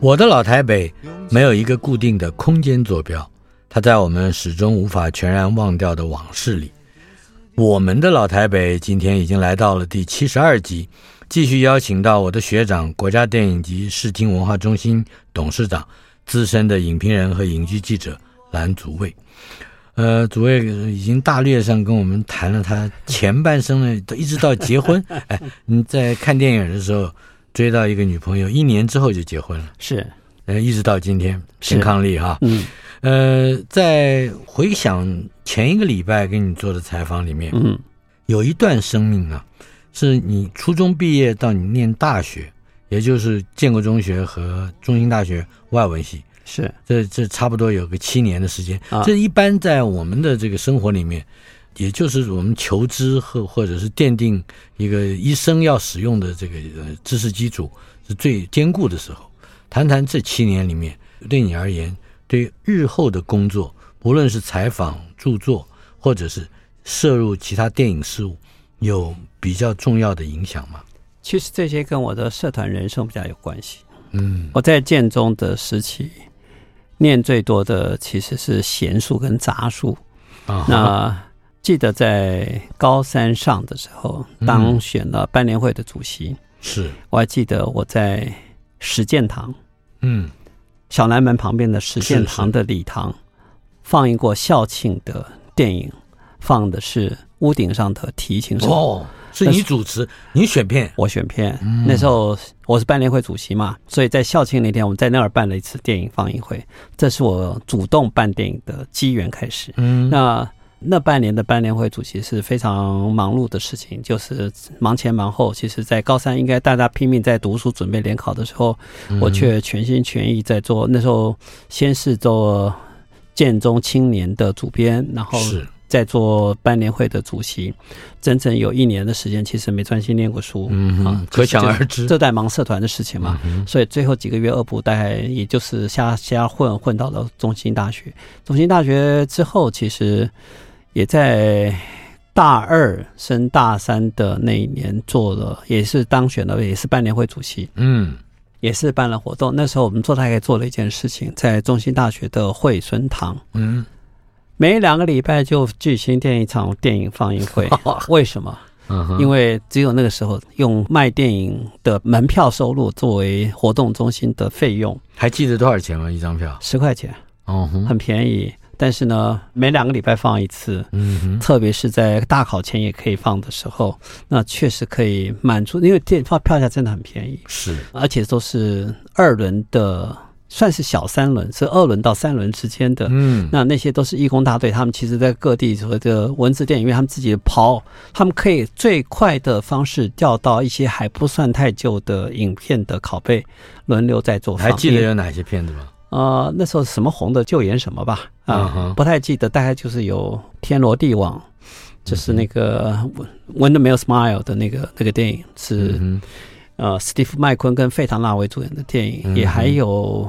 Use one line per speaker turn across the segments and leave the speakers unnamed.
我的老台北没有一个固定的空间坐标，它在我们始终无法全然忘掉的往事里。我们的老台北今天已经来到了第七十二集，继续邀请到我的学长、国家电影及视听文化中心董事长、资深的影评人和影剧记者蓝祖蔚。呃，祖蔚已经大略上跟我们谈了他前半生呢，一直到结婚。哎，你在看电影的时候。追到一个女朋友，一年之后就结婚了，
是，
呃，一直到今天，新康利哈，
嗯，
呃，在回想前一个礼拜跟你做的采访里面，
嗯，
有一段生命啊，是你初中毕业到你念大学，也就是建国中学和中兴大学外文系，
是，
这这差不多有个七年的时间，啊，这一般在我们的这个生活里面。也就是我们求知和或者是奠定一个一生要使用的这个呃知识基础是最坚固的时候。谈谈这七年里面，对你而言，对日后的工作，无论是采访、著作，或者是涉入其他电影事务，有比较重要的影响吗？
其实这些跟我的社团人生比较有关系。
嗯，
我在建中的时期，念最多的其实是闲书跟杂书
啊。
那记得在高三上的时候，当选了班联会的主席。
嗯、是，
我还记得我在实践堂，
嗯，
小南门旁边的实践堂的礼堂，放映过校庆的电影，放的是《屋顶上的提琴手》。
哦，是你主持，你选片，
我选片。嗯、那时候我是班联会主席嘛，所以在校庆那天，我们在那儿办了一次电影放映会，这是我主动办电影的机缘开始。
嗯，
那。那半年的班联会主席是非常忙碌的事情，就是忙前忙后。其实，在高三应该大家拼命在读书准备联考的时候，我却全心全意在做。那时候先是做建中青年的主编，然后再做班联会的主席，整整有一年的时间，其实没专心念过书。
嗯啊，可想而知，
这在忙社团的事情嘛。所以最后几个月恶补，大概也就是瞎瞎混混到了中兴大学。中兴大学之后，其实。也在大二升大三的那一年做了，也是当选了，也是班联会主席。
嗯，
也是办了活动。那时候我们做大概做了一件事情，在中心大学的惠蓀堂，
嗯，
每两个礼拜就举行电影场电影放映会。为什么？
嗯，
因为只有那个时候用卖电影的门票收入作为活动中心的费用。
还记得多少钱吗？一张票？
十块钱。
哦，
很便宜。但是呢，每两个礼拜放一次，
嗯哼，
特别是在大考前也可以放的时候，那确实可以满足，因为电票票价真的很便宜，
是，
而且都是二轮的，算是小三轮，是二轮到三轮之间的，
嗯，
那那些都是义工大队，他们其实在各地所谓的文字电影院，他们自己跑，他们可以最快的方式调到一些还不算太旧的影片的拷贝，轮流在做。
还记得有哪些片子吗？
呃，那时候什么红的就演什么吧，啊、呃，uh. 不太记得，大概就是有《天罗地网》，就是那个《Millers Smile》的那个那个电影，是、uh. 呃，史蒂夫麦昆跟费唐纳维主演的电影，uh. 也还有，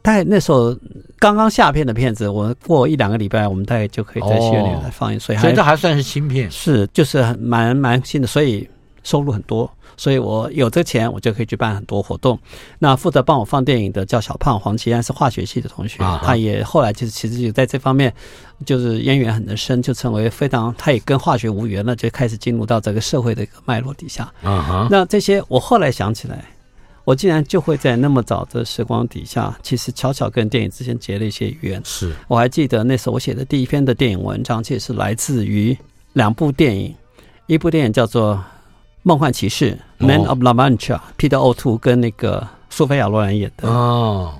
大概那时候刚刚下片的片子，我过一两个礼拜，我们大概就可以在戏院里来放映，oh. 所以还
所以这还算是新片，
是就是蛮蛮新的，所以收入很多，所以我有这钱，我就可以去办很多活动。那负责帮我放电影的叫小胖黄奇安，是化学系的同学，他也后来就是其实就在这方面就是渊源很深，就成为非常，他也跟化学无缘了，就开始进入到这个社会的一个脉络底下。啊，那这些我后来想起来。我竟然就会在那么早的时光底下，其实悄悄跟电影之间结了一些缘。
是，
我还记得那时候我写的第一篇的电影文章，其实是来自于两部电影，一部电影叫做《梦幻骑士》（Man of La Mancha），Peter O'Toole 跟那个苏菲亚·罗兰演的。哦，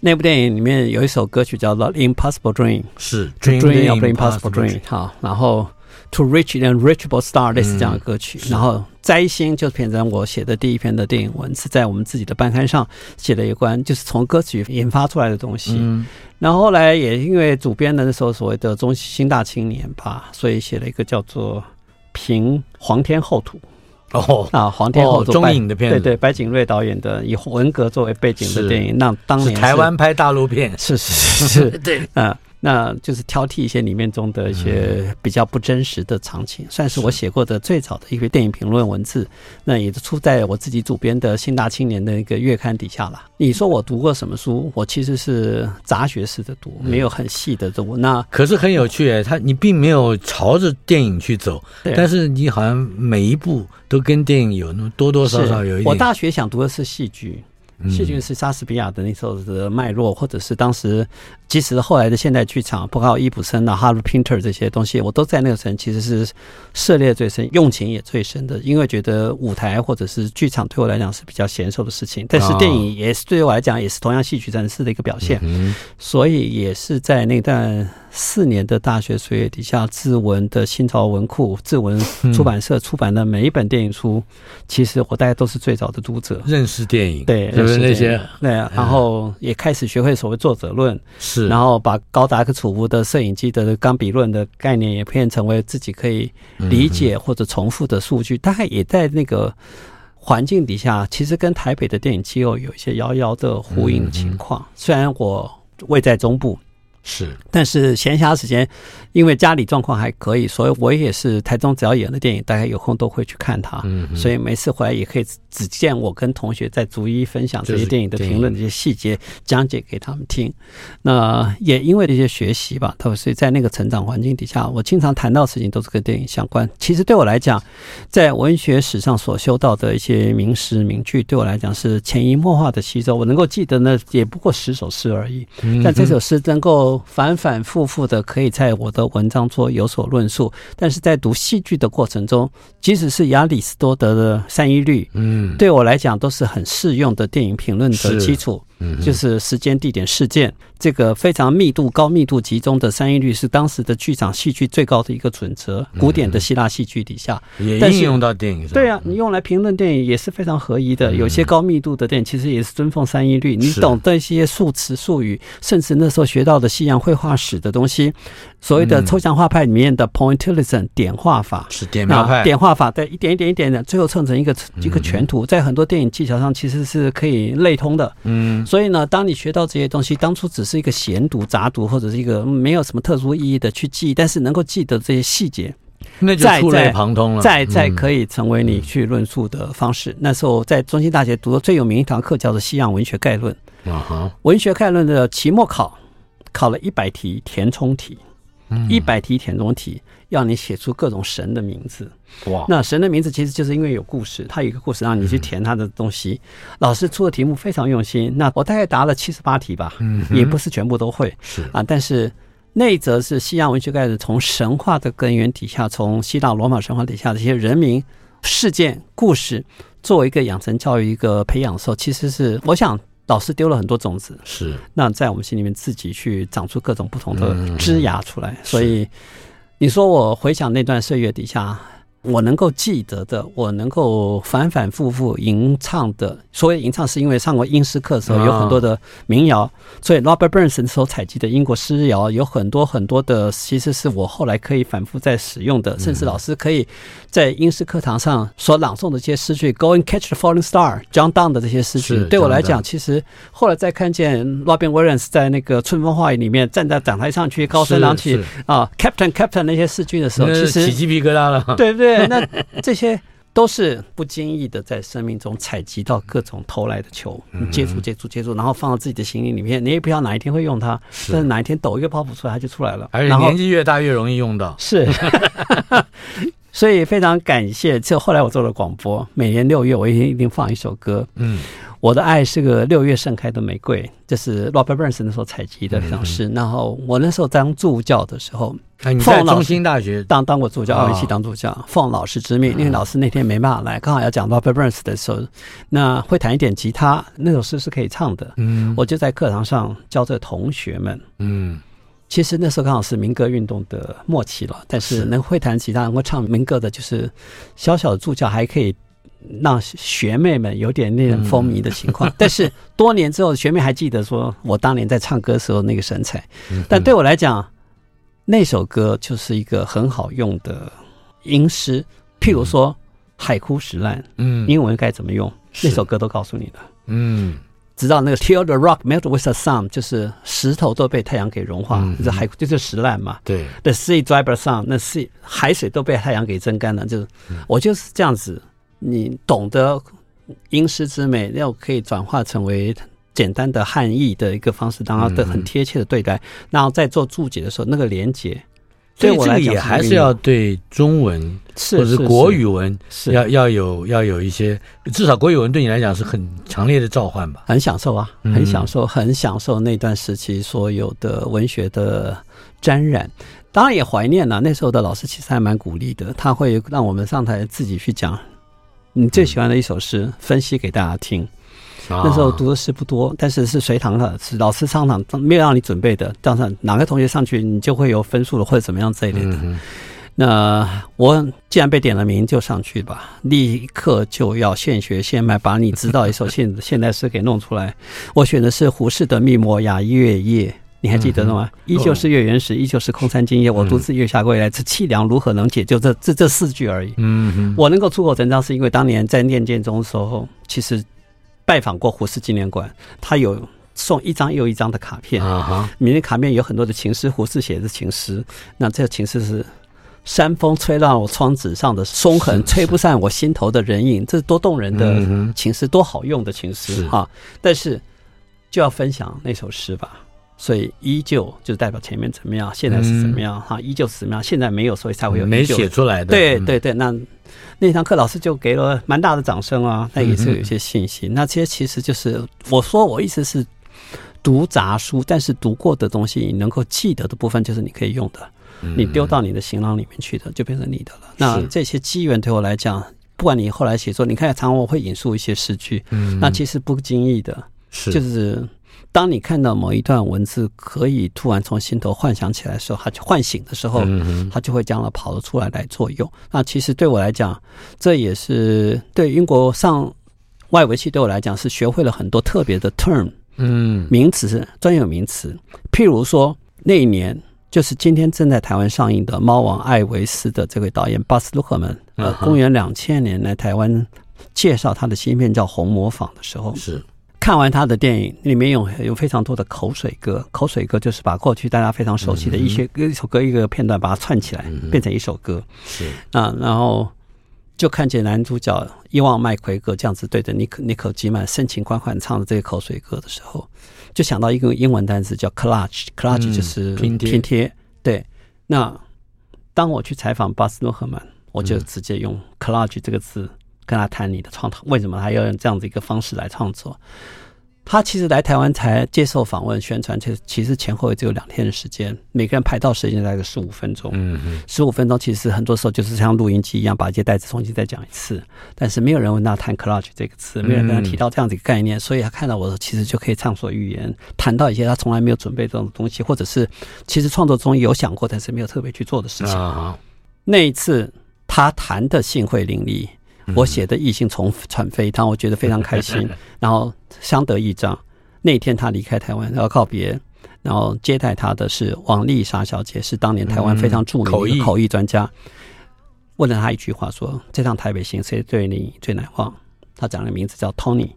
那部电影里面有一首歌曲叫做《Impossible Dream》，
是《
Dream of the Impossible Dream》。好，然后。To reach an unreachable star，类似这样的歌曲，嗯、然后摘星就是篇章我写的第一篇的电影文字，在我们自己的班刊上写了一关，就是从歌曲研发出来的东西。嗯、然后后来也因为主编的那时候所谓的中兴大青年吧，所以写了一个叫做《平皇天厚土》
哦
啊，皇天厚土，
中影的片子，
对对，白景瑞导演的以文革作为背景的电影，那当年
台湾拍大陆片，
是是是是，对。啊。那就是挑剔一些里面中的一些比较不真实的场景，算是我写过的最早的一个电影评论文字。那也是出在我自己主编的《新大青年》的一个月刊底下了。你说我读过什么书？我其实是杂学式的读，没有很细的读。那
可是很有趣诶，他你并没有朝着电影去走，但是你好像每一部都跟电影有那么多多少少有一点。
我大学想读的是戏剧。戏剧是莎士比亚的那时候的脉络，或者是当时，即使后来的现代剧场，包括伊普森啊、哈罗宾特这些东西，我都在那个层其实是涉猎最深、用情也最深的。因为觉得舞台或者是剧场对我来讲是比较娴熟的事情，但是电影也是对我来讲也是同样戏曲展示的一个表现，所以也是在那段。四年的大学岁月底下，志文的新潮文库、志文出版社出版的每一本电影书，嗯、其实我大概都是最早的读者。
认识电影，
对，
认识那些，
对，然后也开始学会所谓作者论，是，然后把高达克楚夫的摄影机的钢笔论的概念也变成为自己可以理解或者重复的数据，大概也在那个环境底下，其实跟台北的电影气候有一些遥遥的呼应情况。虽然我位在中部。
是，
但是闲暇时间，因为家里状况还可以，所以我也是台中只要演的电影，大家有空都会去看它。嗯，所以每次回来也可以只见我跟同学在逐一分享这些电影的评论、这些细节讲解给他们听。那也因为这些学习吧，所以在那个成长环境底下，我经常谈到的事情都是跟电影相关。其实对我来讲，在文学史上所修到的一些名诗名句，对我来讲是潜移默化的吸收。我能够记得呢，也不过十首诗而已。但这首诗能够。反反复复的可以在我的文章中有所论述，但是在读戏剧的过程中，即使是亚里士多德的善一律，嗯，对我来讲都是很适用的电影评论的基础。就是时间、地点、事件，这个非常密度、高密度集中的三一律是当时的剧场戏剧最高的一个准则。古典的希腊戏剧底下
也应用到电影上。
对啊，你用来评论电影也是非常合宜的。有些高密度的电影其实也是遵奉三一律。你懂这些术词术语，甚至那时候学到的西洋绘画史的东西，所谓的抽象画派里面的 pointillism 点画法
是点描派，
点画法对，一点一点一点的，最后凑成一个一个全图，在很多电影技巧上其实是可以类通的。嗯。所以呢，当你学到这些东西，当初只是一个闲读、杂读，或者是一个没有什么特殊意义的去记忆，但是能够记得这些细节，
那就触类旁通了。
再再可以成为你去论述的方式。嗯、那时候在中兴大学读的最有名一堂课叫做《西洋文学概论》。啊哈，文学概论的期末考考了一百题填充题，一百题填充题。要你写出各种神的名字哇！那神的名字其实就是因为有故事，他有一个故事让你去填他的东西。老师出的题目非常用心，那我大概答了七十八题吧，也不是全部都会是啊。但是那一则是西洋文学概论，从神话的根源底下，从希腊罗马神话底下这些人名、事件、故事，作为一个养成教育、一个培养的时候，其实是我想老师丢了很多种子，是那在我们心里面自己去长出各种不同的枝芽出来，所以。你说我回想那段岁月底下。我能够记得的，我能够反反复复吟唱的，所谓吟唱是因为上过英诗课的时候有很多的民谣，所以 Robert Burns 所采集的英国诗谣有很多很多的，其实是我后来可以反复在使用的，甚至老师可以在英诗课堂上所朗诵的这些诗句，Go and catch the falling star，John Donne 的这些诗句，对我来讲，其实后来再看见 Robin Williams 在那个春风化雨里面站在讲台上去高声朗起啊，Captain Captain 那些诗句的时候，其实
起鸡皮疙瘩了，
对不对？那这些都是不经意的在生命中采集到各种投来的球，你接触接触接触，然后放到自己的行李里面，你也不知道哪一天会用它，但是哪一天抖一个泡泡出来，它就出来了。
而且年纪越大越容易用到，
是，所以非常感谢。就后来我做了广播，每年六月我一定一定放一首歌，嗯。我的爱是个六月盛开的玫瑰，这是 Robert Burns 那时候采集的一首诗。然后我那时候当助教的时候，
你在中心大学
当当过助教，奥运系当助教，奉老师之命，因为老师那天没办法来，刚好要讲 Robert Burns 的时候，那会弹一点吉他，那首诗是可以唱的。嗯，我就在课堂上教这同学们。嗯，其实那时候刚好是民歌运动的末期了，但是能会弹吉他、能够唱民歌的，就是小小的助教还可以。让学妹们有点那种风靡的情况，但是多年之后，学妹还记得说我当年在唱歌时候那个神采。但对我来讲，那首歌就是一个很好用的吟诗，譬如说“海枯石烂”，嗯，英文该怎么用？那首歌都告诉你了。嗯，直到那个 “Till the rock melt with the sun”，就是石头都被太阳给融化，就是海就是石烂嘛。对，“The sea dry by the sun”，那 sea 海水都被太阳给蒸干了。就是我就是这样子。你懂得英诗之美，要可以转化成为简单的汉译的一个方式，然后的很贴切的对待，然后在做注解的时候，那个连接，
对我来讲也还是要对中文或者是国语文要要有要有一些，至少国语文对你来讲是很强烈的召唤吧？
很享受啊，很享受，很享受那段时期所有的文学的沾染，当然也怀念了那时候的老师，其实还蛮鼓励的，他会让我们上台自己去讲。你最喜欢的一首诗，分析给大家听。嗯、那时候读的诗不多，但是是随堂的，是老师上场没有让你准备的，当上哪个同学上去，你就会有分数了，或者怎么样这一类的。嗯、那我既然被点了名，就上去吧，立刻就要现学现卖，把你知道一首现 现代诗给弄出来。我选的是胡适的《密摩雅月夜》。你还记得吗？依旧是月圆时，依旧是空山今夜。我独自月下归来，这凄凉如何能解？就这这这四句而已。嗯哼，我能够出口成章，是因为当年在念剑中的时候，其实拜访过胡适纪念馆，他有送一张又一张的卡片。啊哈，里面卡片有很多的情诗，胡适写的情诗。那这个情诗是：山风吹乱我窗纸上的松痕，吹不散我心头的人影。这是多动人的情诗，多好用的情诗啊！但是就要分享那首诗吧。所以依旧就代表前面怎么样，现在是怎么样哈？依旧是怎么样？现在没有，所以才会有
没写出来的。
对对对，那那堂课老师就给了蛮大的掌声啊，那也是有一些信心。那这些其实就是我说我意思是读杂书，但是读过的东西你能够记得的部分，就是你可以用的。你丢到你的行囊里面去的，就变成你的了。那这些机缘对我来讲，不管你后来写作，你看常常我会引述一些诗句，那其实不经意的，就是。当你看到某一段文字，可以突然从心头幻想起来的时候，它就唤醒的时候，它就会将它跑了出来来作用。那其实对我来讲，这也是对英国上外围系对我来讲是学会了很多特别的 term，嗯，名词专有名词。譬如说那一年，就是今天正在台湾上映的《猫王艾维斯》的这位导演巴斯·鲁克门，呃，公元两千年来台湾介绍他的新片叫《红磨坊》的时候，是。看完他的电影，里面有有非常多的口水歌。口水歌就是把过去大家非常熟悉的一些一首歌一个片段，把它串起来，变成一首歌。是啊，然后就看见男主角伊万麦奎格这样子对着尼克尼克基曼深情款款唱的这个口水歌的时候，就想到一个英文单词叫 collage，collage 就是拼贴。拼贴。对，那当我去采访巴斯诺赫曼，我就直接用 collage 这个字。跟他谈你的创作，为什么他要用这样子一个方式来创作？他其实来台湾才接受访问宣传，其实其实前后也只有两天的时间，每个人排到时间大概十五分钟。嗯嗯，十五分钟其实很多时候就是像录音机一样，把一些袋子重新再讲一次。但是没有人问他谈 collage 这个词，没有人跟他提到这样子一个概念，所以他看到我其实就可以畅所欲言，谈到一些他从来没有准备这种东西，或者是其实创作中有想过，但是没有特别去做的事情。那一次他谈的兴会淋漓。我写的异性从传飞，但我觉得非常开心，然后相得益彰。那天他离开台湾要告别，然后接待他的是王丽莎小姐，是当年台湾非常著名的口译专家。问了他一句话说：“这趟台北行谁对你最难忘？”他讲的名字叫 Tony，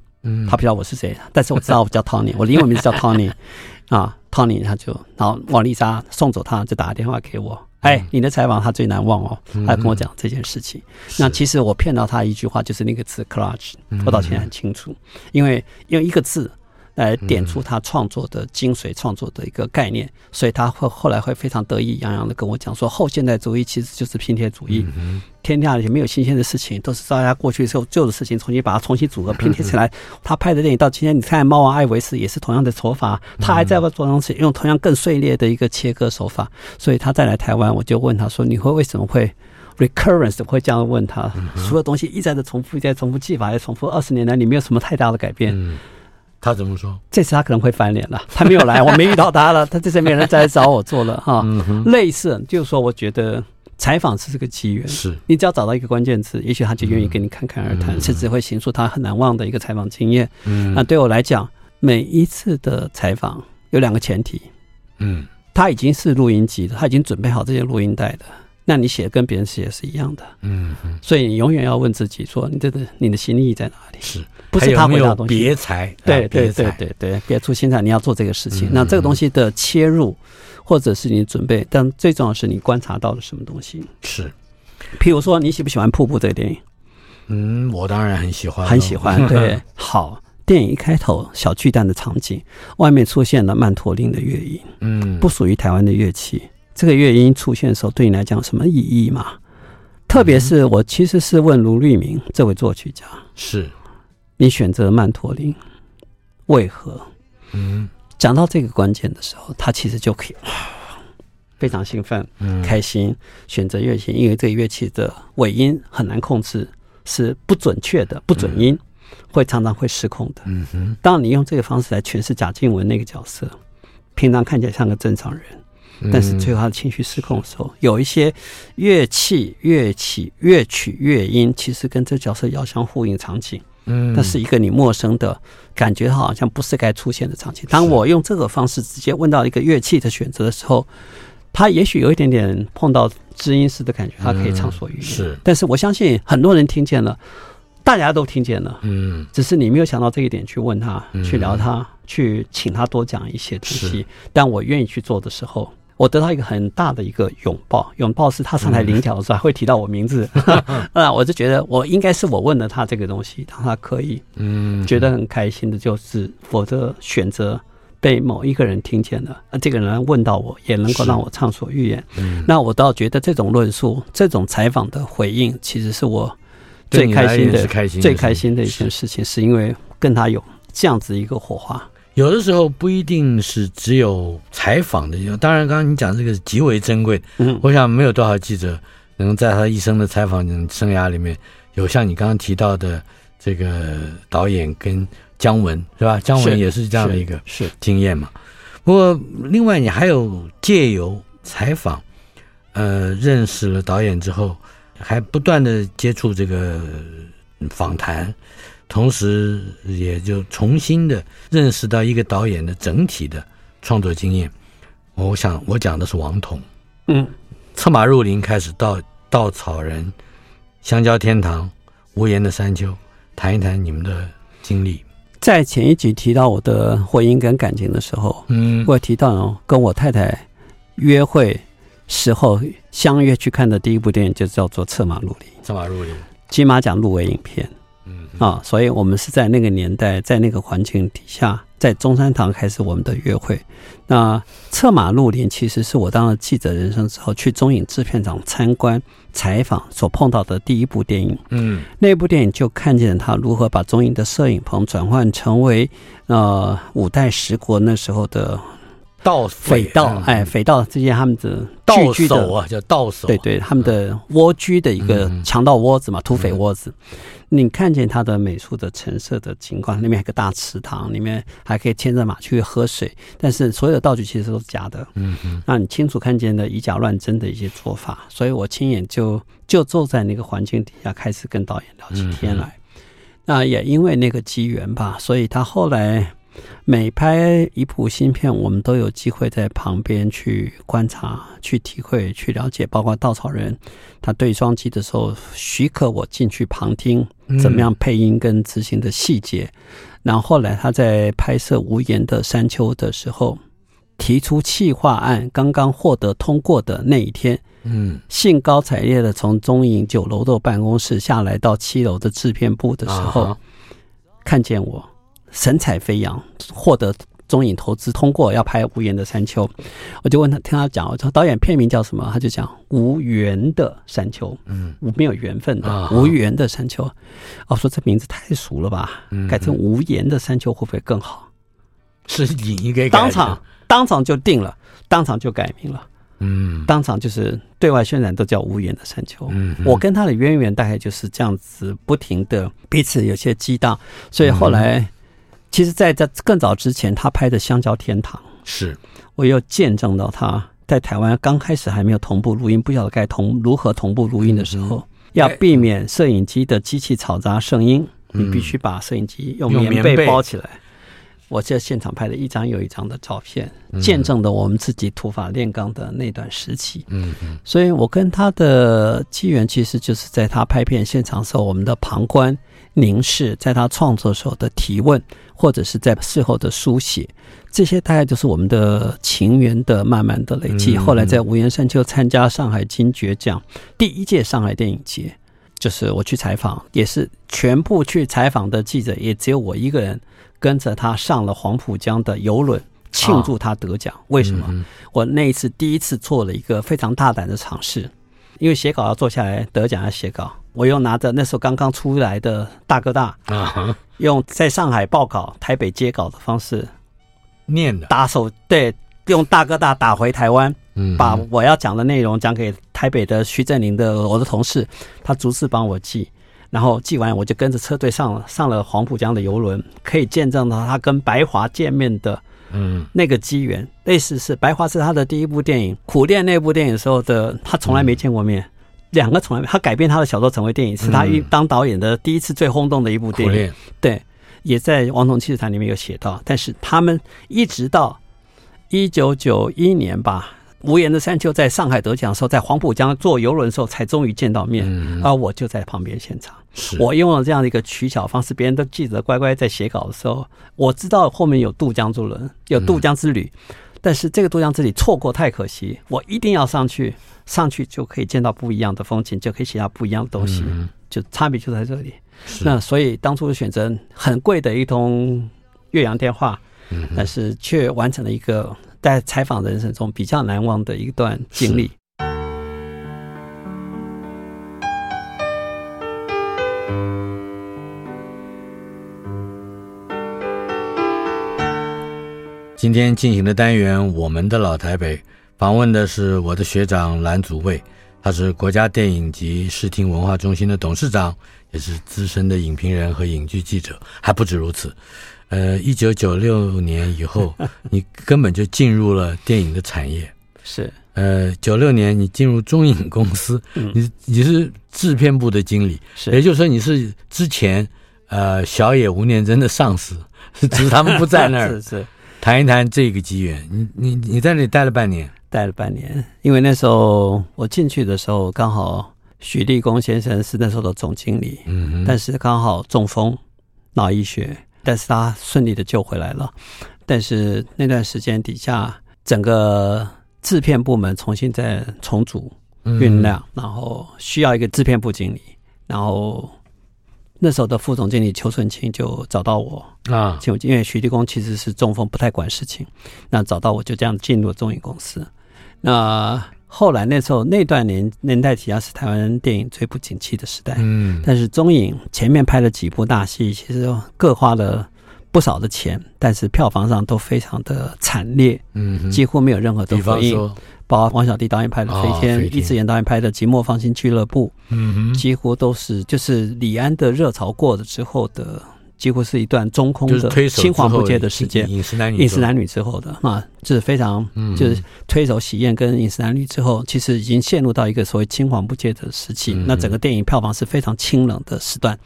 他不知道我是谁，但是我知道我叫 Tony，我的英文名字叫 Tony 啊，Tony。他就然后王丽莎送走他，就打个电话给我。哎，你的采访他最难忘哦，他跟我讲这件事情。
嗯、
那其实我骗到他一句话，就是那个字 “clutch”，我到现在很清楚，因为用一个字。来点出他创作的精髓，创作的一个概念，所以他会后来会非常得意洋洋的跟我讲说，后现代主义其实就是拼贴主义，天下也没有新鲜的事情，都是大家过去时候旧的事情重新把它重新组合拼贴起来。他拍的电影到今天，你看《猫王艾维斯》也是同样的手法，他还在做东西，用同样更碎裂的一个切割手法。所以他再来台湾，我就问他说：“你会为什么会 recurrence 会这样问他？所有东西一再的重复，一再重复，技法也重复，二十年来你没有什么太大的改变。”
他怎么说？
这次他可能会翻脸了。他没有来，我没遇到他了。他这次没人再来找我做了哈。类似就是说，我觉得采访是这个机缘，
是
你只要找到一个关键词，也许他就愿意跟你侃侃而谈，甚至会形塑他很难忘的一个采访经验。嗯，那对我来讲，每一次的采访有两个前提。嗯，他已经是录音机的，他已经准备好这些录音带的。那你写的跟别人写的是一样的。嗯，所以你永远要问自己说，你这个你的心意在哪里？是。不是他回答东西，
别裁，
对对对对对，别出心裁，你要做这个事情。那这个东西的切入，或者是你准备，但最重要的是你观察到了什么东西。
是，
譬如说，你喜不喜欢《瀑布》这个电影？
嗯，我当然很喜欢，
很喜欢。对，好，电影一开头小巨蛋的场景，外面出现了曼陀林的乐音，嗯，不属于台湾的乐器。这个乐音出现的时候，对你来讲什么意义吗？特别是我其实是问卢律明这位作曲家，
是。
你选择曼陀林，为何？嗯，讲到这个关键的时候，他其实就可以 非常兴奋、开心，选择乐器，因为这个乐器的尾音很难控制，是不准确的，不准音，会常常会失控的。嗯哼，当你用这个方式来诠释贾静雯那个角色，平常看起来像个正常人，但是最后他的情绪失控的时候，有一些乐器、乐器、乐曲、乐音，其实跟这角色遥相呼应场景。嗯，那是一个你陌生的感觉，好像不是该出现的场景。当我用这个方式直接问到一个乐器的选择的时候，他也许有一点点碰到知音式的感觉，他可以畅所欲言。是，但是我相信很多人听见了，大家都听见了。嗯，只是你没有想到这一点去问他，去聊他，去请他多讲一些东西。但我愿意去做的时候。我得到一个很大的一个拥抱，拥抱是他上台领奖的时候还会提到我名字，啊，我就觉得我应该是我问了他这个东西，让他可以，嗯，觉得很开心的，就是否则选择被某一个人听见了，啊，这个人问到我也能够让我畅所欲言，嗯，那我倒觉得这种论述、这种采访的回应，其实是我最开心的、最开心的一件事情，是因为跟他有这样子一个火花。
有的时候不一定是只有采访的，当然，刚刚你讲这个是极为珍贵。嗯，我想没有多少记者能在他一生的采访生涯里面有像你刚刚提到的这个导演跟姜文是吧？姜文也是这样的一个是经验嘛。不过另外你还有借由采访，呃，认识了导演之后，还不断的接触这个访谈。同时，也就重新的认识到一个导演的整体的创作经验。我想，我讲的是王童。嗯，策马入林开始到稻草人、香蕉天堂、无言的山丘，谈一谈你们的经历。
在前一集提到我的婚姻跟感情的时候，嗯，我提到跟我太太约会时候相约去看的第一部电影就叫做《策马入林》。
策马入林，
金马奖入围影片。啊，所以我们是在那个年代，在那个环境底下，在中山堂开始我们的约会。那策马入林其实是我当了记者人生之后去中影制片厂参观采访所碰到的第一部电影。嗯，那部电影就看见了他如何把中影的摄影棚转换成为呃五代十国那时候的。
盗
匪盗，哎，匪盗这些他们的
盗手啊，叫盗首，
对对，他们的蜗居的一个强盗窝子嘛，土匪窝子。你看见他的美术的陈设的情况，里面还有个大池塘，里面还可以牵着马去喝水，但是所有的道具其实都是假的。嗯嗯，那你清楚看见的以假乱真的一些做法，所以我亲眼就就坐在那个环境底下，开始跟导演聊起天来。那也因为那个机缘吧，所以他后来。每拍一部新片，我们都有机会在旁边去观察、去体会、去了解。包括稻草人，他对双击的时候，许可我进去旁听，怎么样配音跟执行的细节。嗯、然后后来他在拍摄《无言的山丘》的时候，提出企划案刚刚获得通过的那一天，
嗯，
兴高采烈的从中影九楼的办公室下来到七楼的制片部的时候，啊、看见我神采飞扬，获得中影投资通过要拍《无缘的山丘》，我就问他，听他讲，我说导演片名叫什么？他就讲《无缘的山丘》，嗯，没有缘分的，啊、无缘的山丘。哦，我说这名字太俗了吧，嗯、改成《无言的山丘》会不会更好？
是你应该
当场当场就定了，当场就改名了。嗯，当场就是对外宣传都叫无缘的山丘。嗯，我跟他的渊源大概就是这样子，不停的彼此有些激荡，所以后来，嗯、其实在这更早之前，他拍的《香蕉天堂》
是，
我又见证到他在台湾刚开始还没有同步录音，不晓得该同如何同步录音的时候，嗯、要避免摄影机的机器嘈杂声音，嗯、你必须把摄影机用棉被。包起来。我在现场拍了一张又一张的照片，见证了我们自己土法炼钢的那段时期。嗯嗯，所以我跟他的机缘其实就是在他拍片现场的时候，我们的旁观凝视，在他创作时候的提问，或者是在事后的书写，这些大概就是我们的情缘的慢慢的累积。后来在无缘山丘参加上海金爵奖第一届上海电影节，就是我去采访，也是全部去采访的记者也只有我一个人。跟着他上了黄浦江的游轮，庆祝他得奖。为什么？我那一次第一次做了一个非常大胆的尝试，因为写稿要坐下来得奖要写稿，我又拿着那时候刚刚出来的大哥大啊，用在上海报稿、台北接稿的方式
念的，
打手对，用大哥大打回台湾，嗯把我要讲的内容讲给台北的徐振林的我的同事，他逐次帮我寄。然后寄完，我就跟着车队上了上了黄浦江的游轮，可以见证到他跟白华见面的，嗯，那个机缘。嗯、类似是白华是他的第一部电影《苦恋》那部电影的时候的，他从来没见过面，嗯、两个从来没他改编他的小说成为电影，是他一当导演的第一次最轰动的一部电影。对，也在《王彤七十谈》里面有写到，但是他们一直到一九九一年吧。无言的山丘在上海得奖的时候，在黄浦江坐游轮的时候，才终于见到面。嗯、而我就在旁边现场。是我用了这样的一个取巧方式，别人都记者乖乖在写稿的时候，我知道后面有渡江之轮，有渡江之旅。嗯、但是这个渡江之旅错过太可惜，我一定要上去，上去就可以见到不一样的风景，就可以写到不一样的东西。嗯、就差别就在这里。那所以当初选择很贵的一通越洋电话，嗯、但是却完成了一个。在采访人生中比较难忘的一段经历。
今天进行的单元《我们的老台北》，访问的是我的学长蓝祖蔚，他是国家电影及视听文化中心的董事长，也是资深的影评人和影剧记者，还不止如此。呃，一九九六年以后，你根本就进入了电影的产业。
是，
呃，九六年你进入中影公司，嗯、你你是制片部的经理，
是，
也就是说你是之前呃小野吴念真的上司，只是他们不在那儿。
是是，
谈一谈这个机缘，你你你在那里待了半年，
待了半年，因为那时候我进去的时候刚好许立功先生是那时候的总经理，嗯，但是刚好中风脑溢血。但是他顺利的救回来了，但是那段时间底下，整个制片部门重新再重组酝酿，然后需要一个制片部经理，然后那时候的副总经理邱顺清就找到我。啊，因为徐立功其实是中风不太管事情，那找到我就这样进入了中影公司，那。后来那时候那段年年代，其实是台湾电影最不景气的时代。嗯，但是中影前面拍了几部大戏，其实各花了不少的钱，但是票房上都非常的惨烈。嗯，几乎没有任何的回应。包括王小弟导演拍的《飞天》，易智言导演拍的《寂寞芳心俱乐部》，嗯哼，几乎都是就是李安的热潮过了之后的。几乎是一段中空的青黄不接的时间，
饮食男女，
饮食男女之后的啊，这是非常，就是推手喜宴跟饮食男女之后，其实已经陷入到一个所谓青黄不接的时期。那整个电影票房是非常清冷的时段。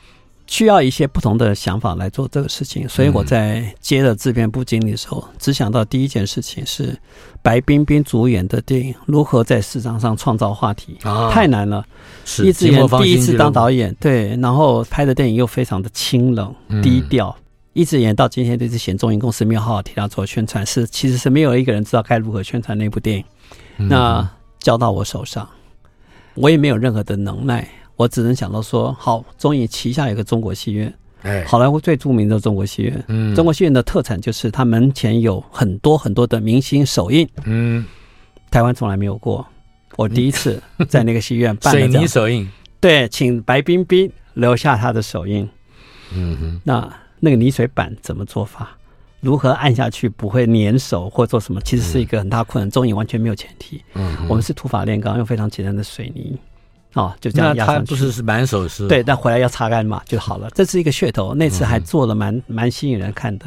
需要一些不同的想法来做这个事情，所以我在接了制片部经理的时候，嗯、只想到第一件事情是白冰冰主演的电影如何在市场上创造话题，啊、太难了。是一直演第一次当导演，对，然后拍的电影又非常的清冷、嗯、低调。一直演到今天这次嫌中影公司没有好好替他做宣传，是其实是没有一个人知道该如何宣传那部电影。嗯、那交到我手上，我也没有任何的能耐，我只能想到说，好，中影旗下有个中国戏院，
哎，
好莱坞最著名的中国戏院，嗯，中国戏院的特产就是它门前有很多很多的明星首映，嗯，台湾从来没有过，我第一次在那个戏院办的
水泥首映，
对，请白冰冰留下她的首映，嗯哼，那那个泥水板怎么做法？如何按下去不会粘手或做什么？其实是一个很大困难。中影完全没有前提，嗯，我们是土法炼钢，用非常简单的水泥，哦，就这样压上去。
不是是满手是？
对，但回来要擦干嘛就好了。这是一个噱头，那次还做了蛮蛮吸引人看的。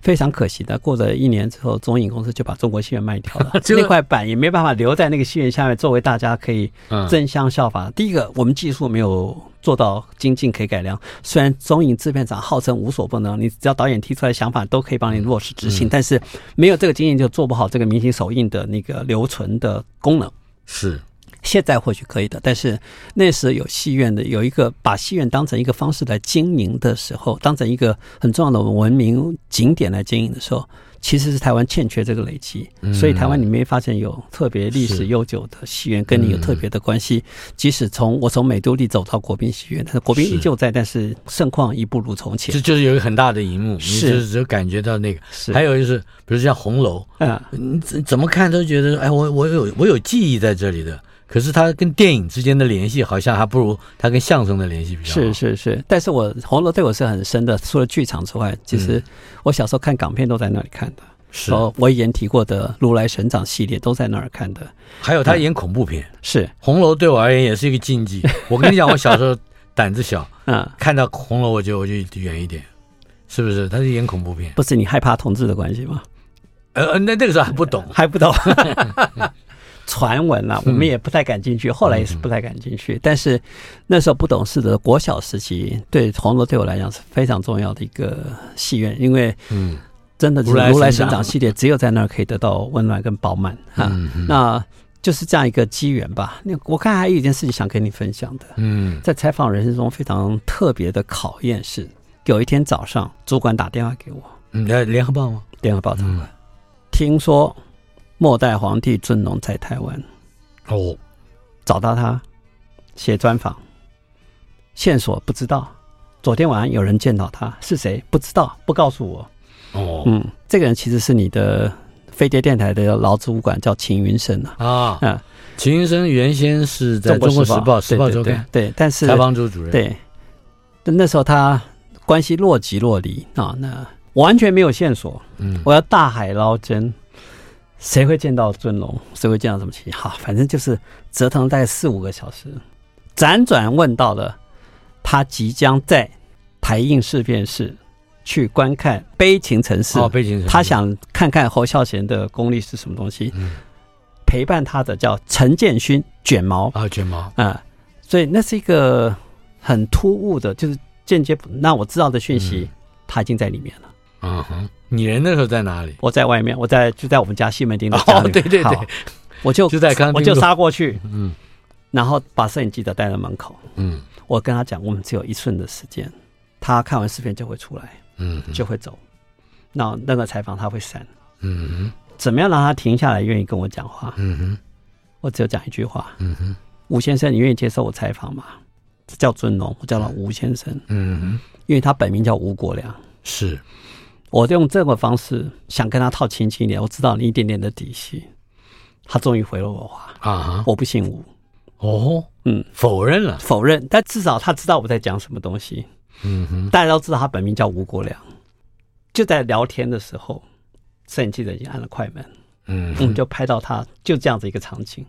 非常可惜的，过了一年之后，中影公司就把中国戏院卖掉了，那块板也没办法留在那个戏院下面，作为大家可以争相效法。第一个，我们技术没有做到精进可以改良。虽然中影制片厂号称无所不能，你只要导演提出来想法都可以帮你落实执行，但是没有这个经验就做不好这个明星首映的那个留存的功能。
是。
现在或许可以的，但是那时有戏院的，有一个把戏院当成一个方式来经营的时候，当成一个很重要的文明景点来经营的时候，其实是台湾欠缺这个累积。所以台湾你没发现有特别历史悠久的戏院跟你有特别的关系。即使从我从美都丽走到国宾戏院，但是国宾依旧在，但是盛况已不如从前。
这就是有一个很大的荧幕，你就是只感觉到那个。是，还有就是，比如像红楼，嗯，你怎怎么看都觉得，哎，我我有我有记忆在这里的。可是它跟电影之间的联系好像还不如它跟相声的联系比较好。
是是是，但是我红楼对我是很深的。除了剧场之外，其实我小时候看港片都在那里看的。是，我以前提过的《如来神掌》系列都在那儿看的。
还有他演恐怖片，
是
红楼对我而言也是一个禁忌。我跟你讲，我小时候胆子小，嗯，看到红楼我就我就远一点，是不是？他是演恐怖片，
不是你害怕同志的关系吗？
呃，那那个时候还不懂，
还不懂。传闻啊，我们也不太敢进去，后来也是不太敢进去。但是那时候不懂事的国小时期，对红楼对我来讲是非常重要的一个戏院，因为嗯，真的如来神掌系列只有在那儿可以得到温暖跟饱满啊。那就是这样一个机缘吧。那我看还有一件事情想跟你分享的，嗯，在采访人生中非常特别的考验是，有一天早上主管打电话给我，
嗯，联合报吗？
联合报主管，听说。末代皇帝尊龙在台湾，哦，找到他写专访，线索不知道。昨天晚上有人见到他，是谁？不知道，不告诉我。哦，嗯，这个人其实是你的飞碟电台的劳资主管，叫秦云生啊。啊，嗯，
秦云生原先是在中国时报《时报周刊》
对，但是
采访组主任
对。那时候他关系若即若离啊，那完全没有线索。嗯，我要大海捞针。谁会见到尊龙？谁会见到什么情形？好，反正就是折腾了大概四五个小时，辗转问到了他即将在台印事变室去观看《悲情城市》。
哦，《悲情城市》。
他想看看侯孝贤的功力是什么东西。嗯。陪伴他的叫陈建勋卷毛
啊，卷毛
啊，所以那是一个很突兀的，就是间接那我知道的讯息，他已经在里面了。
嗯哼。你人那时候在哪里？
我在外面，我在就在我们家西门町的家里。
哦，对对对，
我就
就在刚，
我就杀过去，嗯，然后把摄影记者带到门口，嗯，我跟他讲，我们只有一瞬的时间，他看完视频就会出来，嗯，就会走，那那个采访他会删，嗯哼，怎么样让他停下来，愿意跟我讲话？嗯哼，我只有讲一句话，嗯哼，吴先生，你愿意接受我采访吗？叫尊龙，我叫他吴先生，嗯哼，因为他本名叫吴国良，
是。
我用这个方式想跟他套亲近一点，我知道你一点点的底细。他终于回了我话啊！我不姓吴。
哦，嗯，否认了，
否认。但至少他知道我在讲什么东西。嗯哼，大家都知道他本名叫吴国良。就在聊天的时候，摄影记者已经按了快门。嗯，我们就拍到他就这样子一个场景。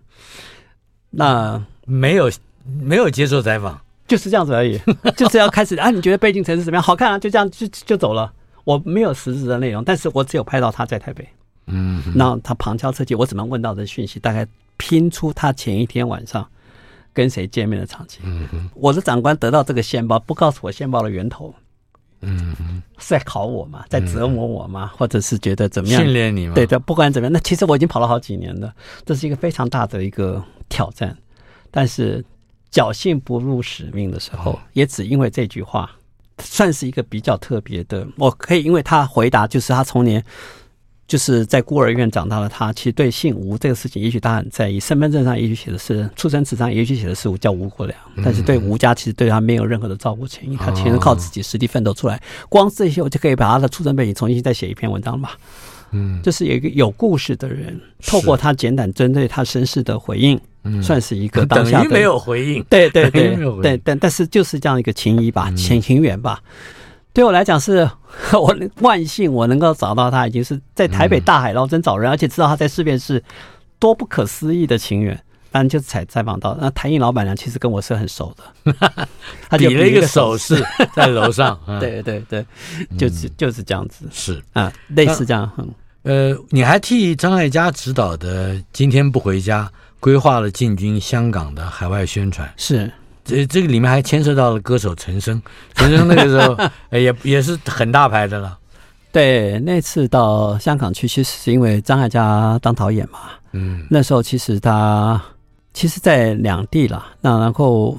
那
没有没有接受采访，
就是这样子而已。就是要开始啊？你觉得《背景城市》怎么样？好看啊？就这样就就走了。我没有实质的内容，但是我只有拍到他在台北，嗯，然后他旁敲侧击，我只能问到的讯息，大概拼出他前一天晚上跟谁见面的场景。嗯哼，我的长官得到这个线报，不告诉我线报的源头，嗯哼，是在考我吗？在折磨我吗？或者是觉得怎么样？
训练你吗？
对的，不管怎么样，那其实我已经跑了好几年了，这是一个非常大的一个挑战。但是侥幸不辱使命的时候，也只因为这句话。算是一个比较特别的，我可以因为他回答，就是他从年就是在孤儿院长大的他，其实对姓吴这个事情，也许他很在意。身份证上也许写的是出生纸上也许写的是叫吴国良，但是对吴家其实对他没有任何的照顾情谊，他全是靠自己实力奋斗出来。光这些，我就可以把他的出生背景重新再写一篇文章了吧。嗯，就是有一个有故事的人，透过他简短针对他身世的回应，嗯，算是一个当下的
没有回应，
对对 对。对，但但是就是这样一个情谊吧，情情缘吧。对我来讲，是 我万幸我能够找到他，已经是在台北大海捞针找人，而且知道他在市边是多不可思议的情缘。当然就是采采访到那台印老板娘，其实跟我是很熟的，
他比了一个手势。在楼上。
对对对，就是就是这样子，
是。
啊，类似这样。
呃，你还替张艾嘉指导的《今天不回家》规划了进军香港的海外宣传，
是
这这个里面还牵涉到了歌手陈升，陈升那个时候也也是很大牌的了。
对，那次到香港去，其实是因为张艾嘉当导演嘛。嗯，那时候其实他。其实，在两地了，那然后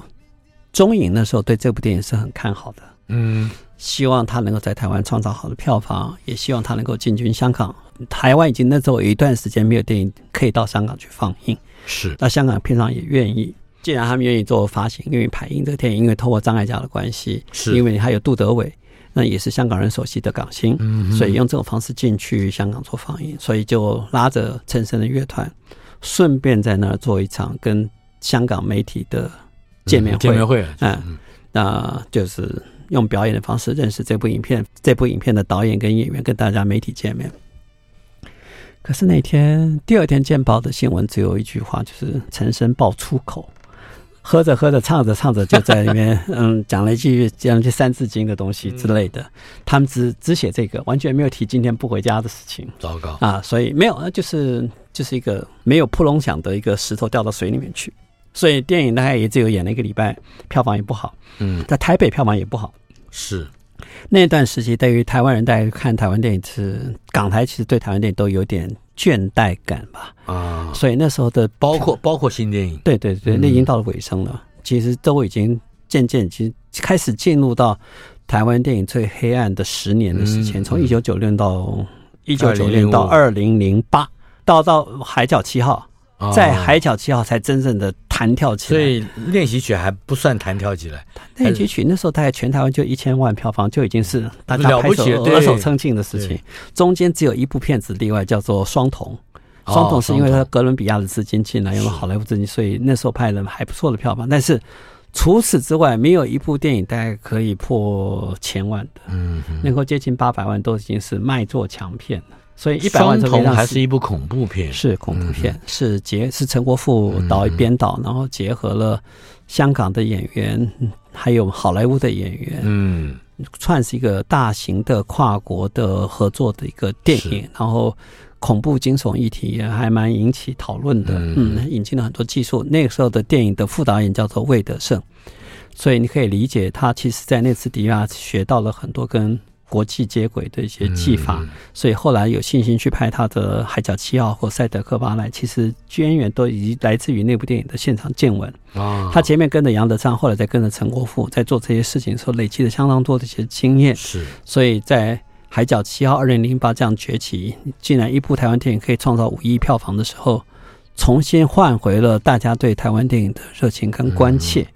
中影那时候对这部电影是很看好的，嗯，希望他能够在台湾创造好的票房，也希望他能够进军香港。台湾已经那时候有一段时间没有电影可以到香港去放映，
是。
那香港片商也愿意，既然他们愿意做发行，愿意排映这个电影，因为透过张艾嘉的关系，
是
因为你还有杜德伟，那也是香港人熟悉的港星，嗯，所以用这种方式进去香港做放映，所以就拉着陈升的乐团。顺便在那儿做一场跟香港媒体的见面会，
见面会，
嗯，那就是用表演的方式认识这部影片，这部影片的导演跟演员，跟大家媒体见面。可是那天第二天见报的新闻只有一句话，就是陈升爆粗口。喝着喝着，唱着唱着，就在里面，嗯，讲了一句讲了一句《三字经》的东西之类的。他们只只写这个，完全没有提今天不回家的事情。
糟糕
啊！所以没有，就是就是一个没有扑隆响的一个石头掉到水里面去。所以电影大概也只有演了一个礼拜，票房也不好。嗯，在台北票房也不好。
是
那段时期，对于台湾人大家看台湾电影是港台，其实对台湾电影都有点。倦怠感吧，啊，所以那时候的
包括包括新电影，
对对对，那已经到了尾声了。嗯、其实都已经渐渐已经开始进入到台湾电影最黑暗的十年的时间，从一九九六到一九九六到二零零八，到到海角七号。在《海角七号》才真正的弹跳起来，
所以练习曲还不算弹跳起来。
练习曲那时候大概全台湾就一千万票房，就已经是大家拍手额手称庆的事情。中间只有一部片子例外，叫做《双瞳》。双瞳是因为他哥伦比亚的资金进来，用了好莱坞资金，所以那时候拍了还不错的票房。但是除此之外，没有一部电影大概可以破千万的，嗯，能够接近八百万都已经是卖座强片了。所以一百万这边
还是一部恐怖片，
是恐怖片，嗯、是结是陈国富导编导，然后结合了香港的演员，还有好莱坞的演员，嗯，算是一个大型的跨国的合作的一个电影，然后恐怖惊悚议题也还蛮引起讨论的，嗯，嗯，引进了很多技术。那个时候的电影的副导演叫做魏德胜，所以你可以理解他其实在那次迪亚学到了很多跟。国际接轨的一些技法，嗯、所以后来有信心去拍他的《海角七号》或《赛德克巴莱》，其实渊源都已经来自于那部电影的现场见闻。啊，他前面跟着杨德昌，后来再跟着陈国富，在做这些事情的时候，累积了相当多的一些经验。
是，
所以在《海角七号》二零零八这样崛起，竟然一部台湾电影可以创造五亿票房的时候，重新唤回了大家对台湾电影的热情跟关切。嗯、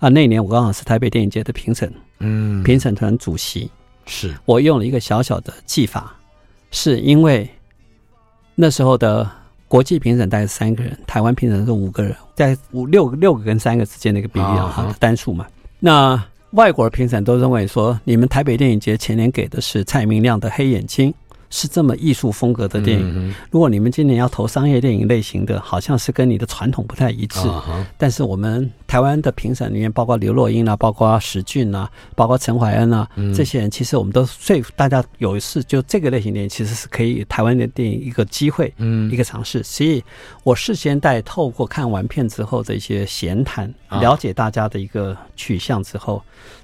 啊，那年我刚好是台北电影节的评审，嗯，评审团主席。
是
我用了一个小小的技法，是因为那时候的国际评审大概三个人，台湾评审是五个人，在五六个六个跟三个之间的一个比例啊，单数嘛。那外国的评审都认为说，你们台北电影节前年给的是蔡明亮的《黑眼睛》。是这么艺术风格的电影。如果你们今年要投商业电影类型的，好像是跟你的传统不太一致。但是我们台湾的评审里面，包括刘若英啊，包括石俊啊，包括陈怀恩啊，这些人，其实我们都说服大家有一次，就这个类型电影其实是可以台湾的电影一个机会，嗯，一个尝试。所以我事先在透过看完片之后的一些闲谈，了解大家的一个取向之后。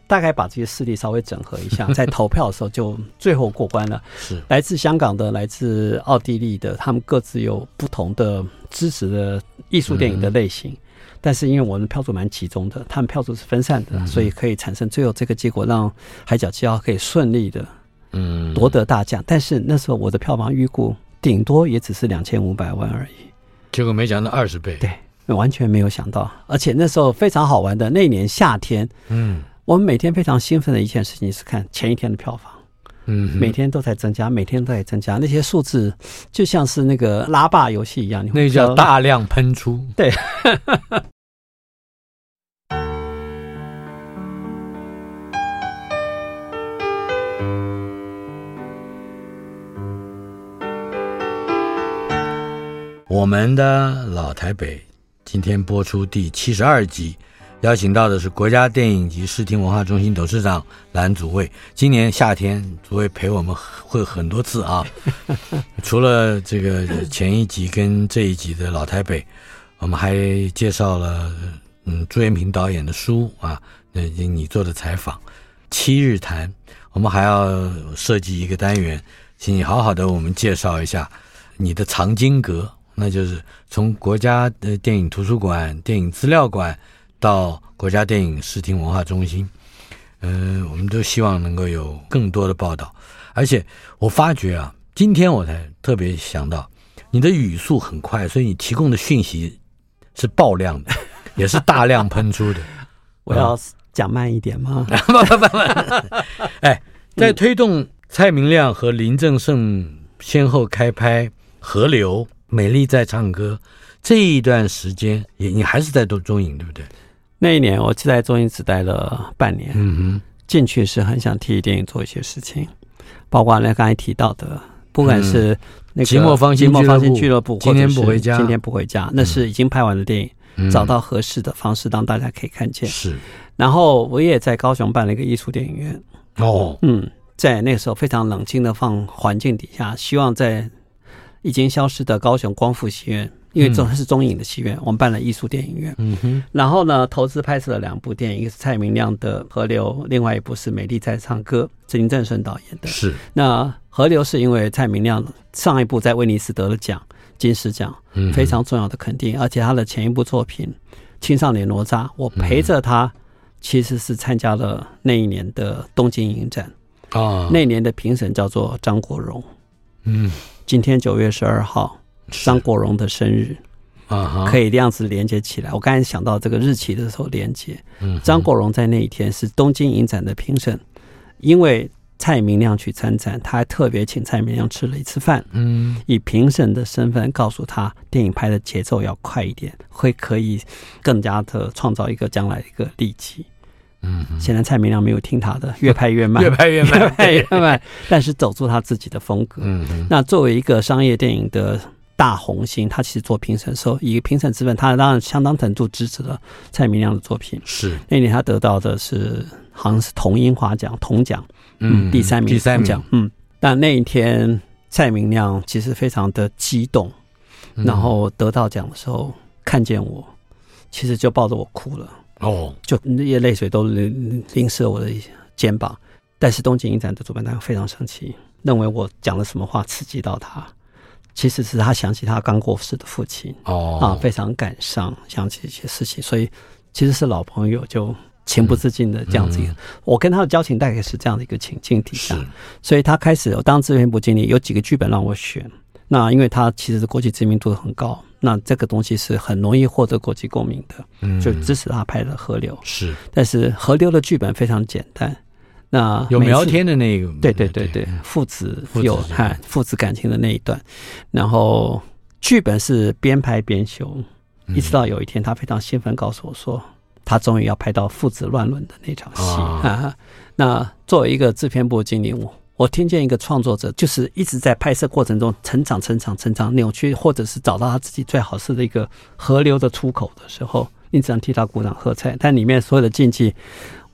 大概把这些势力稍微整合一下，在投票的时候就最后过关了。是来自香港的，来自奥地利的，他们各自有不同的支持的艺术电影的类型。但是因为我们票数蛮集中的，他们票数是分散的，所以可以产生最后这个结果，让《海角七号》可以顺利的嗯夺得大奖。但是那时候我的票房预估顶多也只是两千五百万而已。
结果没想到二十倍，
对，完全没有想到。而且那时候非常好玩的，那年夏天，
嗯，
我们每天非常兴奋的一件事情是看前一天的票房。
嗯，
每天都在增加，每天都在增加，那些数字就像是那个拉霸游戏一样，
那叫大量喷出。
对，
我们的老台北今天播出第七十二集。邀请到的是国家电影及视听文化中心董事长蓝祖蔚。今年夏天，祖蔚陪我们会很多次啊。除了这个前一集跟这一集的老台北，我们还介绍了嗯朱延平导演的书啊，那你做的采访。七日谈，我们还要设计一个单元，请你好好的我们介绍一下你的藏经阁，那就是从国家的电影图书馆、电影资料馆。到国家电影视听文化中心，嗯、呃，我们都希望能够有更多的报道。而且我发觉啊，今天我才特别想到，你的语速很快，所以你提供的讯息是爆量的，也是大量喷出的。
我要讲慢一点吗？
不不不不，哎，在推动蔡明亮和林正盛先后开拍《河流》《美丽在唱歌》这一段时间，也你还是在做中影，对不对？
那一年，我就在中影只待了半年。
嗯哼，
进去是很想替电影做一些事情，包括那刚才提到的，不管是那个《寂寞芳心俱乐部》，
今天不回家，
今天不回家，那是已经拍完的电影，
嗯、
找到合适的方式让大家可以看见。
是，
然后我也在高雄办了一个艺术电影院。
哦，
嗯，在那个时候非常冷静的放环境底下，希望在已经消失的高雄光复戏院。因为这是中影的戏院，我们办了艺术电影院。
嗯哼，
然后呢，投资拍摄了两部电影，一个是蔡明亮的《河流》，另外一部是《美丽在唱歌》，是林正顺导演的。
是。
那《河流》是因为蔡明亮上一部在威尼斯得了奖，金狮奖，非常重要的肯定。而且他的前一部作品《青少年哪吒》，我陪着他，其实是参加了那一年的东京影展。
啊，
那年的评审叫做张国荣。
嗯，
今天九月十二号。张国荣的生日
啊，
可以这样子连接起来。我刚才想到这个日期的时候连接，
嗯，
张国荣在那一天是东京影展的评审，因为蔡明亮去参展，他还特别请蔡明亮吃了一次饭，
嗯，
以评审的身份告诉他，电影拍的节奏要快一点，会可以更加的创造一个将来一个利基。
嗯，
显然蔡明亮没有听他的，越拍越慢，
越拍越慢，
越拍越慢，但是走出他自己的风格。
嗯，
那作为一个商业电影的。大红星，他其实做评审的时候，以评审之本，他当然相当程度支持了蔡明亮的作品。
是
那年他得到的是好像是铜樱花奖、铜奖，
嗯，
第三名，
第三
奖，嗯。但那一天蔡明亮其实非常的激动，
嗯、
然后得到奖的时候看见我，其实就抱着我哭了。
哦，
就那些泪水都淋淋湿了我的肩膀。但是东京影展的主办单位非常生气，认为我讲了什么话刺激到他。其实是他想起他刚过世的父亲
哦
啊，非常感伤，想起一些事情，所以其实是老朋友，就情不自禁的这样子。嗯嗯、我跟他的交情大概是这样的一个情境底下，所以他开始我当制片部经理，有几个剧本让我选。那因为他其实是国际知名度很高，那这个东西是很容易获得国际共鸣的，
嗯，
就支持他拍的《河流》
是。
但是《河流》的剧本非常简单。那
有聊天的那个，
对对对对，父子有哈父子感情的那一段，然后剧本是边拍边修，一直到有一天，他非常兴奋告诉我说，他终于要拍到父子乱伦的那场戏。啊。那作为一个制片部经理，我我听见一个创作者就是一直在拍摄过程中成长、成长、成长，扭曲，或者是找到他自己最好是的一个河流的出口的时候，你只能替他鼓掌喝彩，但里面所有的禁忌。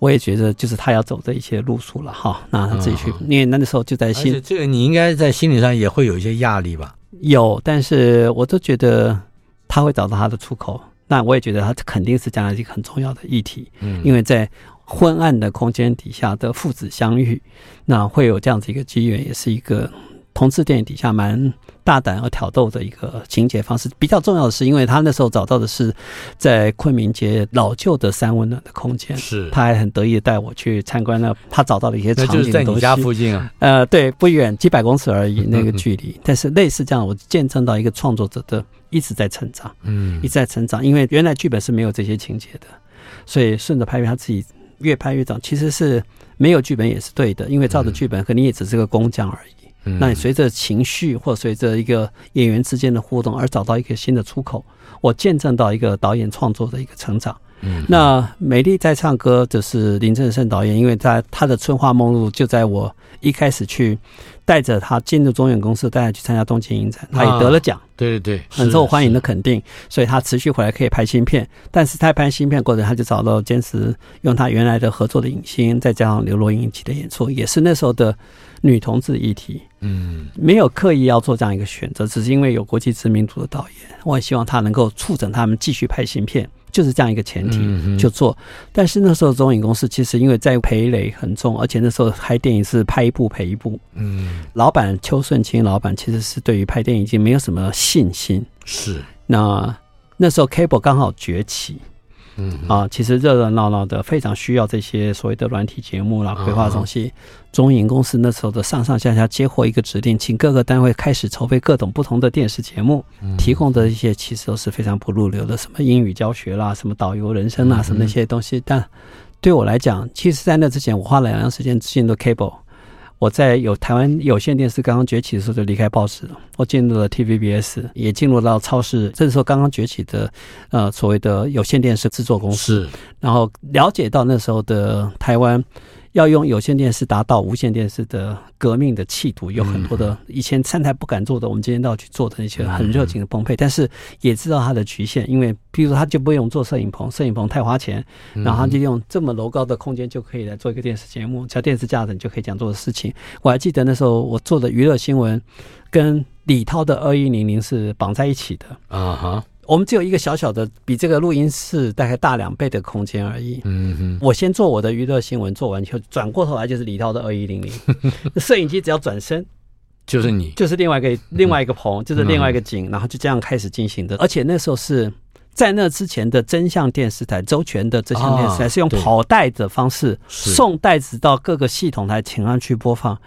我也觉得，就是他要走的一些路数了哈，那他自己去，嗯、因为那个时候就在心，
这个你应该在心理上也会有一些压力吧？
有，但是我都觉得他会找到他的出口。那我也觉得他肯定是将来一个很重要的议题，
嗯，
因为在昏暗的空间底下的父子相遇，那会有这样子一个机缘，也是一个同志电影底下蛮大胆而挑逗的一个情节方式。比较重要的是，因为他那时候找到的是在昆明街老旧的三温暖的空间，
是
他还很得意的带我去参观了他找到的一些场景。
就是在你家附近啊？
呃，对，不远，几百公尺而已那个距离。但是类似这样，我见证到一个创作者的一直在成长，嗯，一直在成长。因为原来剧本是没有这些情节的，所以顺着拍片，他自己越拍越长。其实是没有剧本也是对的，因为照着剧本，可能也只是个工匠而已。嗯、那你随着情绪或随着一个演员之间的互动而找到一个新的出口，我见证到一个导演创作的一个成长。嗯，那美丽在唱歌就是林正盛导演，因为他他的《春花梦露》就在我一开始去带着他进入中影公司，带他去参加东京影展，他也得了奖。对对对，很受欢迎的肯定，所以他持续回来可以拍新片。但是他拍新片过程，他就找到坚持用他原来的合作的影星，再加上刘若英一起的演出，也是那时候的女同志议题。嗯，没有刻意要做这样一个选择，只是因为有国际知名度的导演，我也希望他能够促成他们继续拍新片。就是这样一个前提就做，但是那时候中影公司其实因为在赔累很重，而且那时候拍电影是拍一部赔一部。嗯，老板邱顺清老板其实是对于拍电影已经没有什么信心。是，那那时候 Cable 刚好崛起。嗯啊，其实热热闹闹的，非常需要这些所谓的软体节目啦、规划东西。中影公司那时候的上上下下接获一个指令，请各个单位开始筹备各种不同的电视节目，提供的一些其实都是非常不入流的，什么英语教学啦，什么导游人生啦，什么那些东西。但对我来讲，其实，在那之前，我花了两年时间进入 Cable。我在有台湾有线电视刚刚崛起的时候就离开报纸了，我进入了 TVBS，也进入到超市，这时候刚刚崛起的呃所谓的有线电视制作公司，然后了解到那时候的台湾。要用有线电视达到无线电视的革命的企图，有很多的以前三台不敢做的，我们今天都要去做的那些很热情的澎湃，但是也知道它的局限，因为比如说他就不用做摄影棚，摄影棚太花钱，然后他就用这么楼高的空间就可以来做一个电视节目，只要电视架子你就可以讲做的事情。我还记得那时候我做的娱乐新闻，跟李涛的二一零零是绑在一起的啊哈。我们只有一个小小的，比这个录音室大概大两倍的空间而已。嗯哼，我先做我的娱乐新闻，做完以后转过头来就是李涛的二一零零。摄影机只要转身，就是你，就是另外一个另外一个棚，就是另外一个景，然后就这样开始进行的。而且那时候是在那之前的真相电视台，周全的真相电视台是用跑带的方式送带子到各个系统台，请上去播放。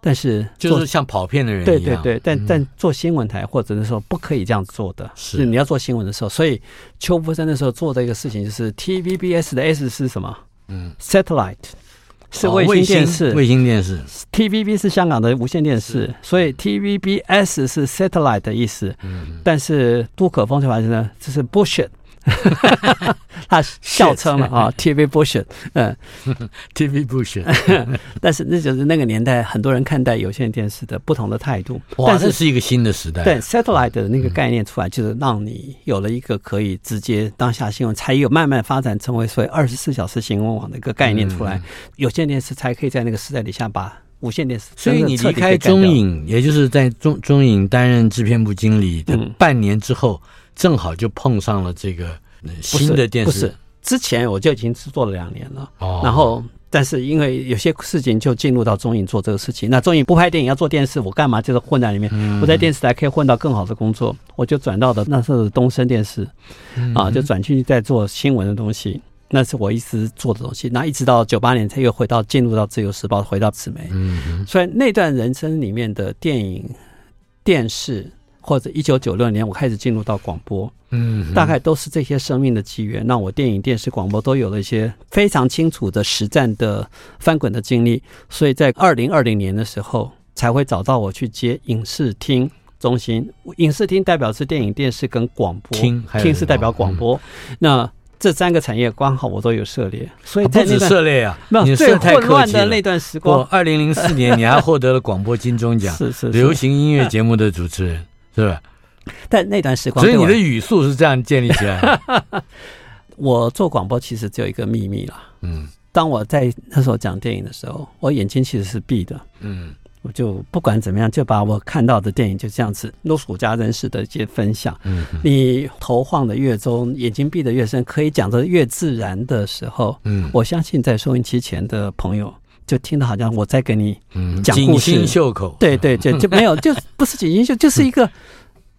但是
就是像跑偏的人一样，
对对对，但但做新闻台或者那时候不可以这样做的，是。你要做新闻的时候，所以邱福生那时候做的一个事情就是 TVBS 的 S 是什么？嗯，Satellite 是卫星电视，
卫星电视
，TVB 是香港的无线电视，所以 TVBS 是 Satellite 的意思。嗯，但是杜可风就发现呢，这是 bullshit。他笑称了啊，TV bullshit，嗯，
TV bullshit，
但是那就是那个年代很多人看待有线电视的不同的态度。
哇，但是这是一个新的时代。
对，satellite 的那个概念出来，就是让你有了一个可以直接当下新闻，才有慢慢发展成为所谓二十四小时新闻网的一个概念出来。有线电视才可以在那个时代底下把无线电视。
所以你离开中影，也就是在中中影担任制片部经理的半年之后。正好就碰上了这个新的电视，
不是，不是之前我就已经做了两年了。哦，然后但是因为有些事情就进入到中影做这个事情。那中影不拍电影要做电视，我干嘛就是混在里面？嗯、我在电视台可以混到更好的工作，我就转到的那是东森电视，嗯、啊，就转去在做新闻的东西。那是我一直做的东西。那一直到九八年才又回到进入到自由时报，回到纸媒。嗯，所以那段人生里面的电影、电视。或者一九九六年，我开始进入到广播，嗯，大概都是这些生命的机缘，让我电影、电视、广播都有了一些非常清楚的实战的翻滚的经历。所以在二零二零年的时候，才会找到我去接影视厅中心。影视厅代表是电影、电视跟广播，厅厅是代表广播。嗯、那这三个产业刚好我都有涉猎，所以在那
不止涉猎啊，
没有最混乱的那段时光。
二零零四年你还获得了广播金钟奖，是，是是流行音乐节目的主持人。是吧？
但那段时光，
所以你的语速是这样建立起来的。
我做广播其实只有一个秘密了。嗯，当我在那时候讲电影的时候，我眼睛其实是闭的。嗯，我就不管怎么样，就把我看到的电影就这样子如数家人式的一些分享。嗯，你头晃的越重，眼睛闭得越深，可以讲得越自然的时候，嗯，我相信在收音机前的朋友。就听到好像我在跟你
嗯，
讲故事。
锦心绣口，
对对对，就没有，就不是锦心绣，就是一个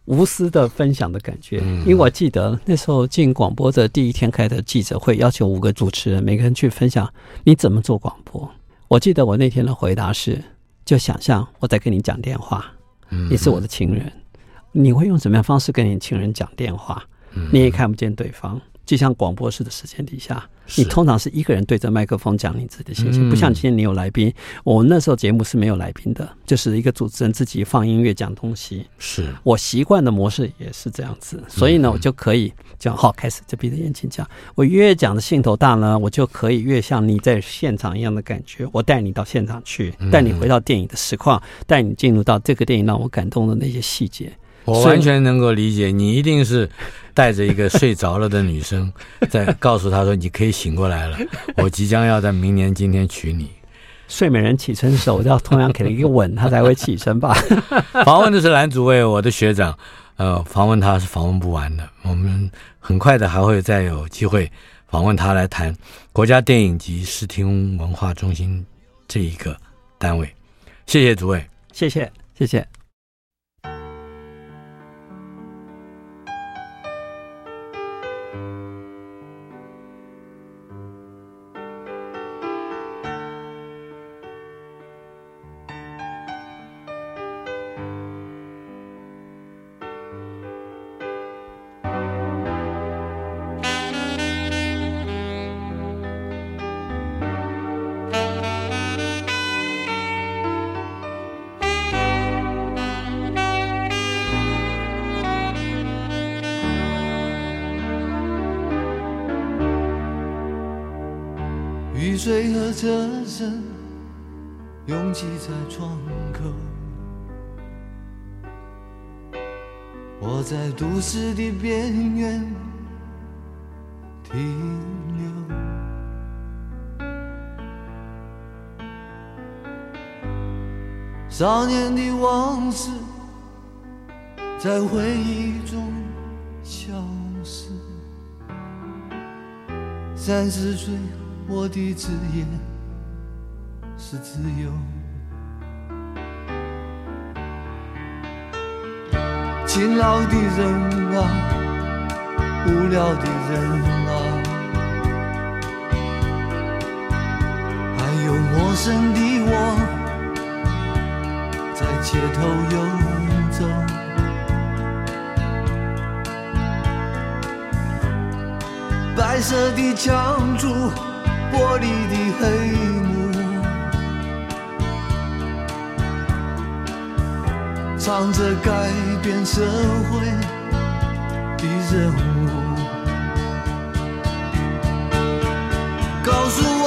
无私的分享的感觉。
嗯。
因为我记得那时候进广播的第一天开的记者会，要求五个主持人每个人去分享你怎么做广播。我记得我那天的回答是：就想象我在跟你讲电话，
嗯。
你是我的情人，你会用什么样方式跟你情人讲电话？你也看不见对方，就像广播式的时间底下，你通常是一个人对着麦克风讲你自己的心情，
嗯
不像今天你有来宾。我那时候节目是没有来宾的，就是一个主持人自己放音乐讲东西。
是
我习惯的模式也是这样子，所以呢，我就可以讲好开始，就闭着眼睛讲。我越讲的兴头大呢，我就可以越像你在现场一样的感觉。我带你到现场去，带你回到电影的实况，带你进入到这个电影让我感动的那些细节。
我完全能够理解，你一定是带着一个睡着了的女生，在告诉她说：“你可以醒过来了，我即将要在明年今天娶你。
睡美人起身的时候，我要同样给了一个吻，她才会起身吧。”
访问的是蓝祖蔚，我的学长，呃，访问他是访问不完的，我们很快的还会再有机会访问他来谈国家电影及视听文化中心这一个单位。
谢谢主位。谢谢，谢谢。少年的往事在回忆中消失，三十岁。我的职业是自由，勤劳的人啊，无聊的人啊，还有陌生的我，街头游走，白色的墙柱。玻璃的黑幕，唱着改变社会的任务，告诉我，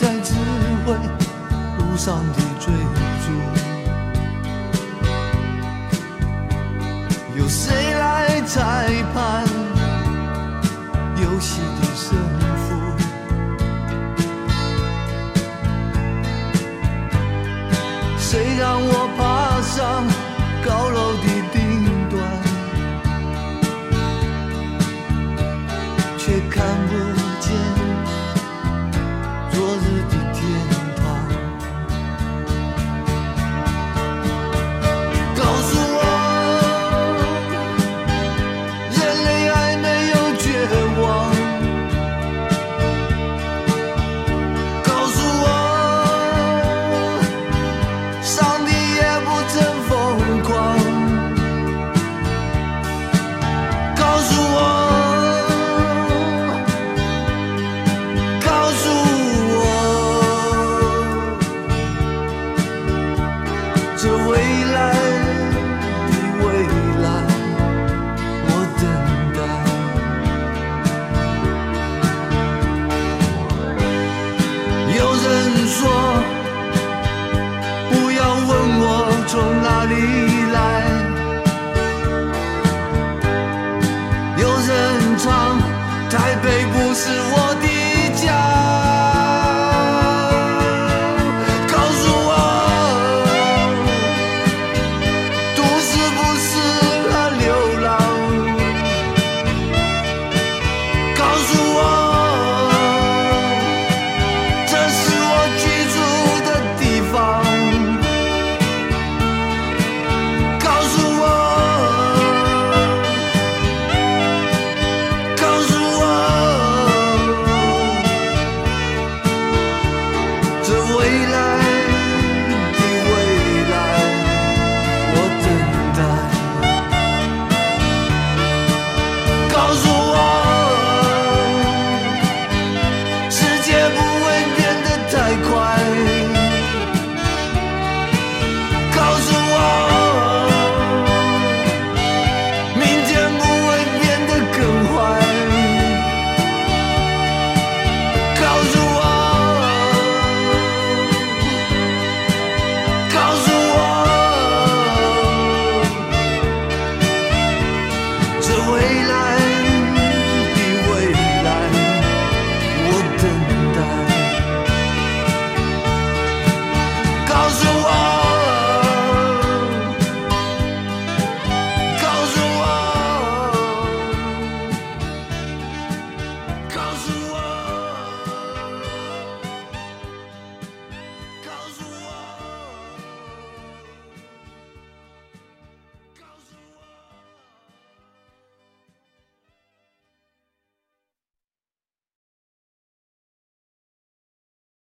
在指挥路上的追逐？有谁来裁判